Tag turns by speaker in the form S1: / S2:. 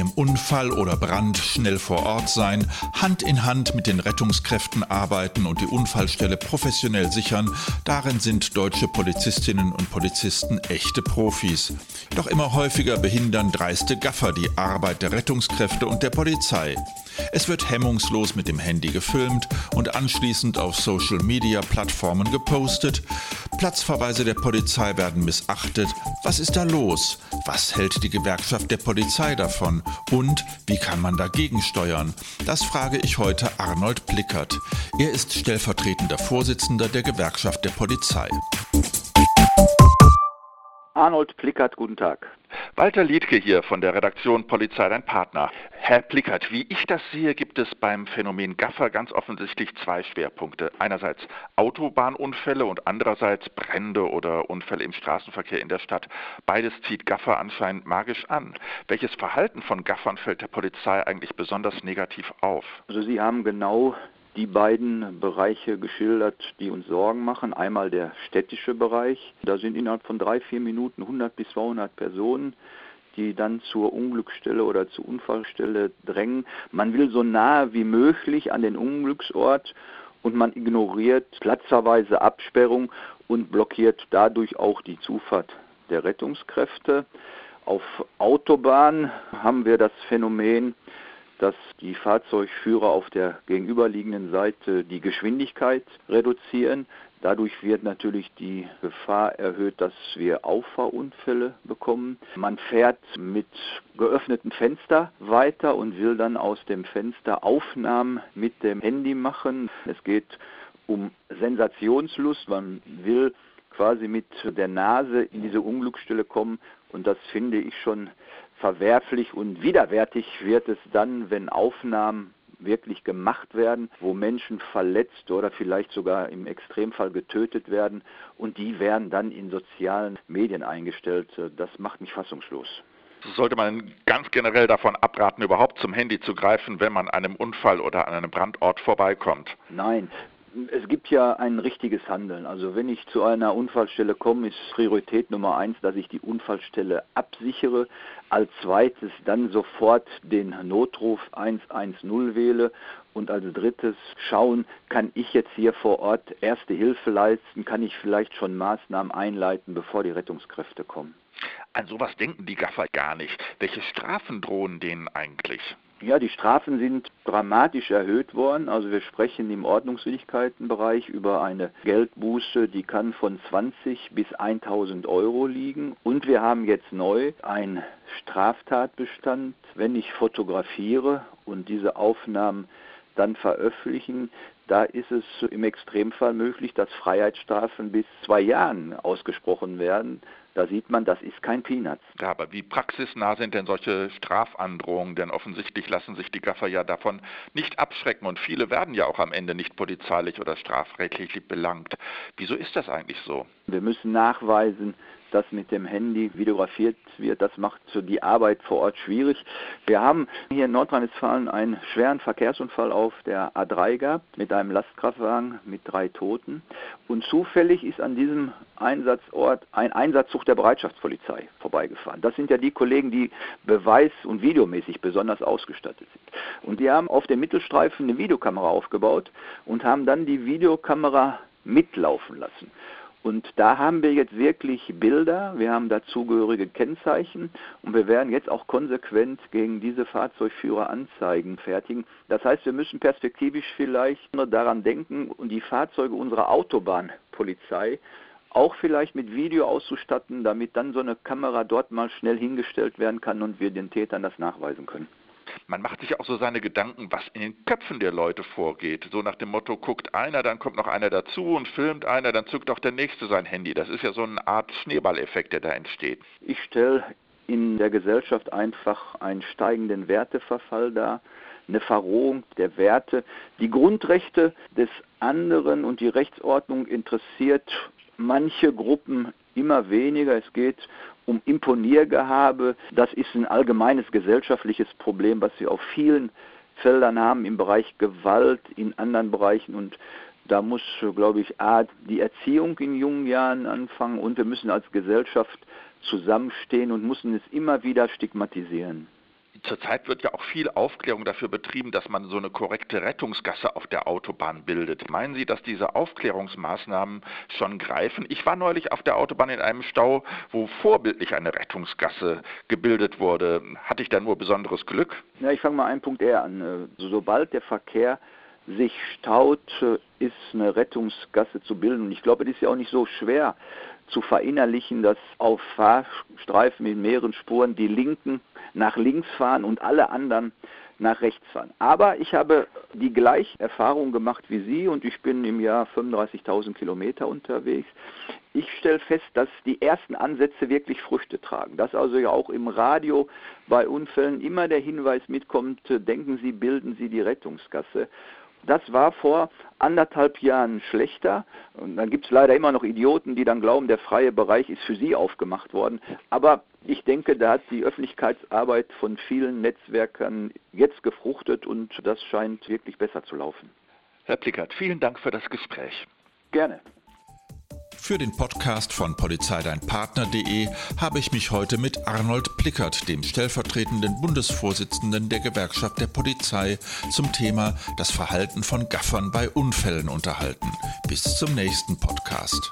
S1: einem Unfall oder Brand schnell vor Ort sein, Hand in Hand mit den Rettungskräften arbeiten und die Unfallstelle professionell sichern, darin sind deutsche Polizistinnen und Polizisten echte Profis. Doch immer häufiger behindern dreiste Gaffer die Arbeit der Rettungskräfte und der Polizei. Es wird hemmungslos mit dem Handy gefilmt und anschließend auf Social-Media-Plattformen gepostet. Platzverweise der Polizei werden missachtet. Was ist da los? Was hält die Gewerkschaft der Polizei davon? Und wie kann man dagegen steuern? Das frage ich heute Arnold Plickert. Er ist stellvertretender Vorsitzender der Gewerkschaft der Polizei.
S2: Arnold Plickert, guten Tag.
S1: Walter Liedke hier von der Redaktion Polizei dein Partner. Herr Plickert, wie ich das sehe, gibt es beim Phänomen Gaffer ganz offensichtlich zwei Schwerpunkte. Einerseits Autobahnunfälle und andererseits Brände oder Unfälle im Straßenverkehr in der Stadt. Beides zieht Gaffer anscheinend magisch an. Welches Verhalten von Gaffern fällt der Polizei eigentlich besonders negativ auf?
S2: Also Sie haben genau die beiden Bereiche geschildert, die uns Sorgen machen. Einmal der städtische Bereich. Da sind innerhalb von drei, vier Minuten 100 bis 200 Personen, die dann zur Unglücksstelle oder zur Unfallstelle drängen. Man will so nahe wie möglich an den Unglücksort und man ignoriert platzerweise Absperrung und blockiert dadurch auch die Zufahrt der Rettungskräfte. Auf Autobahn haben wir das Phänomen, dass die Fahrzeugführer auf der gegenüberliegenden Seite die Geschwindigkeit reduzieren. Dadurch wird natürlich die Gefahr erhöht, dass wir Auffahrunfälle bekommen. Man fährt mit geöffnetem Fenster weiter und will dann aus dem Fenster Aufnahmen mit dem Handy machen. Es geht um Sensationslust. Man will quasi mit der Nase in diese Unglücksstelle kommen und das finde ich schon verwerflich und widerwärtig wird es dann, wenn Aufnahmen wirklich gemacht werden, wo Menschen verletzt oder vielleicht sogar im Extremfall getötet werden und die werden dann in sozialen Medien eingestellt. Das macht mich fassungslos.
S1: Sollte man ganz generell davon abraten, überhaupt zum Handy zu greifen, wenn man einem Unfall oder an einem Brandort vorbeikommt?
S2: Nein, es gibt ja ein richtiges Handeln. Also wenn ich zu einer Unfallstelle komme, ist Priorität Nummer eins, dass ich die Unfallstelle absichere. Als zweites dann sofort den Notruf 110 wähle und als drittes schauen, kann ich jetzt hier vor Ort erste Hilfe leisten, kann ich vielleicht schon Maßnahmen einleiten, bevor die Rettungskräfte kommen.
S1: An sowas denken die Gaffer gar nicht. Welche Strafen drohen denen eigentlich?
S2: Ja, die Strafen sind dramatisch erhöht worden. Also wir sprechen im Ordnungswidrigkeitenbereich über eine Geldbuße, die kann von 20 bis 1000 Euro liegen. Und wir haben jetzt neu einen Straftatbestand, wenn ich fotografiere und diese Aufnahmen dann veröffentlichen, da ist es im Extremfall möglich, dass Freiheitsstrafen bis zwei Jahren ausgesprochen werden. Da sieht man, das ist kein Peanuts.
S1: Ja, aber wie praxisnah sind denn solche Strafandrohungen? Denn offensichtlich lassen sich die Gaffer ja davon nicht abschrecken und viele werden ja auch am Ende nicht polizeilich oder strafrechtlich belangt. Wieso ist das eigentlich so?
S2: Wir müssen nachweisen, dass mit dem Handy videografiert wird. Das macht die Arbeit vor Ort schwierig. Wir haben hier in Nordrhein-Westfalen einen schweren Verkehrsunfall auf der A3 gehabt mit einem Lastkraftwagen mit drei Toten. Und zufällig ist an diesem Einsatzort ein Einsatzzug der Bereitschaftspolizei vorbeigefahren. Das sind ja die Kollegen, die beweis- und videomäßig besonders ausgestattet sind. Und die haben auf dem Mittelstreifen eine Videokamera aufgebaut und haben dann die Videokamera mitlaufen lassen. Und da haben wir jetzt wirklich Bilder, wir haben dazugehörige Kennzeichen und wir werden jetzt auch konsequent gegen diese Fahrzeugführer Anzeigen fertigen. Das heißt, wir müssen perspektivisch vielleicht nur daran denken und die Fahrzeuge unserer Autobahnpolizei auch vielleicht mit Video auszustatten, damit dann so eine Kamera dort mal schnell hingestellt werden kann und wir den Tätern das nachweisen können
S1: man macht sich auch so seine Gedanken, was in den Köpfen der Leute vorgeht. So nach dem Motto, guckt einer, dann kommt noch einer dazu und filmt einer, dann zückt auch der Nächste sein Handy. Das ist ja so eine Art Schneeballeffekt, der da entsteht.
S2: Ich stelle in der Gesellschaft einfach einen steigenden Werteverfall dar, eine Verrohung der Werte. Die Grundrechte des anderen und die Rechtsordnung interessiert manche Gruppen immer weniger. Es geht um Imponiergehabe. Das ist ein allgemeines gesellschaftliches Problem, was wir auf vielen Feldern haben, im Bereich Gewalt, in anderen Bereichen. Und da muss, glaube ich, A, die Erziehung in jungen Jahren anfangen und wir müssen als Gesellschaft zusammenstehen und müssen es immer wieder stigmatisieren.
S1: Zurzeit wird ja auch viel Aufklärung dafür betrieben, dass man so eine korrekte Rettungsgasse auf der Autobahn bildet. Meinen Sie, dass diese Aufklärungsmaßnahmen schon greifen? Ich war neulich auf der Autobahn in einem Stau, wo vorbildlich eine Rettungsgasse gebildet wurde. Hatte ich da nur besonderes Glück?
S2: Ja, ich fange mal einen Punkt eher an. Sobald der Verkehr sich staut, ist eine Rettungsgasse zu bilden. Und ich glaube, es ist ja auch nicht so schwer zu verinnerlichen, dass auf Fahrstreifen mit mehreren Spuren die Linken nach links fahren und alle anderen nach rechts fahren. Aber ich habe die gleiche Erfahrung gemacht wie Sie und ich bin im Jahr 35.000 Kilometer unterwegs. Ich stelle fest, dass die ersten Ansätze wirklich Früchte tragen. Dass also ja auch im Radio bei Unfällen immer der Hinweis mitkommt, denken Sie, bilden Sie die Rettungsgasse. Das war vor anderthalb Jahren schlechter. Und dann gibt es leider immer noch Idioten, die dann glauben, der freie Bereich ist für sie aufgemacht worden. Aber ich denke, da hat die Öffentlichkeitsarbeit von vielen Netzwerkern jetzt gefruchtet und das scheint wirklich besser zu laufen.
S1: Herr Plickert, vielen Dank für das Gespräch.
S2: Gerne.
S1: Für den Podcast von polizeideinpartner.de habe ich mich heute mit Arnold Plickert, dem stellvertretenden Bundesvorsitzenden der Gewerkschaft der Polizei, zum Thema das Verhalten von Gaffern bei Unfällen unterhalten. Bis zum nächsten Podcast.